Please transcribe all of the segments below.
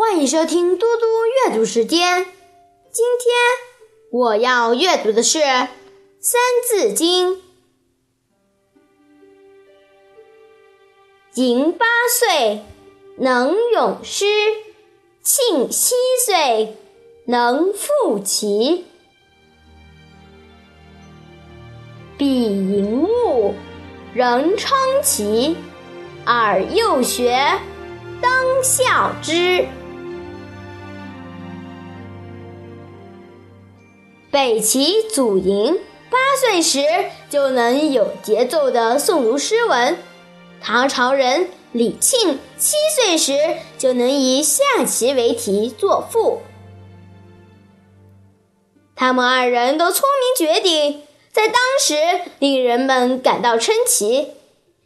欢迎收听嘟嘟阅读时间。今天我要阅读的是《三字经》。寅八岁，能咏诗；庆七岁，能赋棋。比寅物，人称奇。尔幼学，当效之。北齐祖寅八岁时就能有节奏的诵读诗文，唐朝人李庆七岁时就能以下棋为题作赋。他们二人都聪明绝顶，在当时令人们感到称奇。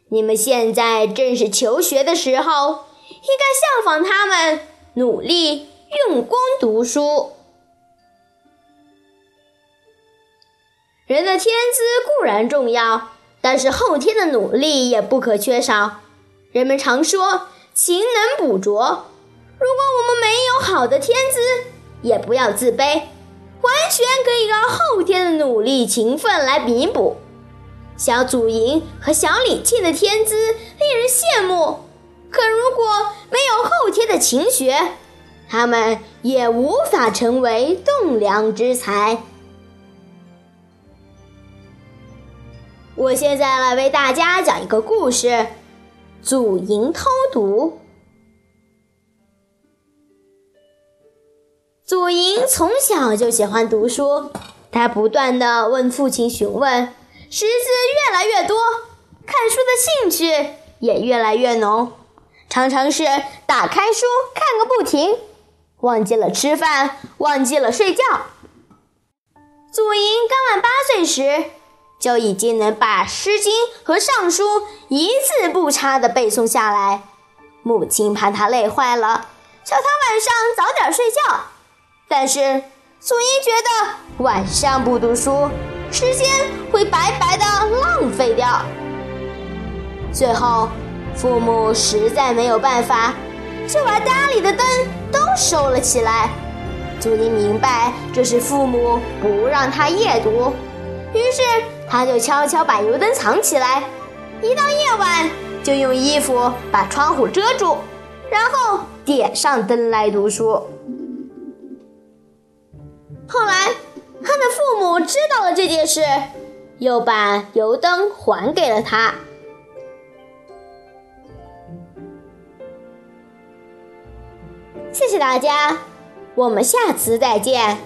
你们现在正是求学的时候，应该效仿他们，努力用功读书。人的天资固然重要，但是后天的努力也不可缺少。人们常说“勤能补拙”，如果我们没有好的天资，也不要自卑，完全可以靠后天的努力勤奋来弥补。小祖莹和小李庆的天资令人羡慕，可如果没有后天的勤学，他们也无法成为栋梁之才。我现在来为大家讲一个故事：祖莹偷读。祖莹从小就喜欢读书，他不断的问父亲询问，识字越来越多，看书的兴趣也越来越浓，常常是打开书看个不停，忘记了吃饭，忘记了睡觉。祖莹刚满八岁时。就已经能把《诗经》和《尚书》一字不差地背诵下来。母亲怕他累坏了，叫他晚上早点睡觉。但是祖英觉得晚上不读书，时间会白白的浪费掉。最后，父母实在没有办法，就把家里的灯都收了起来。祖英明白这是父母不让他夜读，于是。他就悄悄把油灯藏起来，一到夜晚就用衣服把窗户遮住，然后点上灯来读书。后来，他的父母知道了这件事，又把油灯还给了他。谢谢大家，我们下次再见。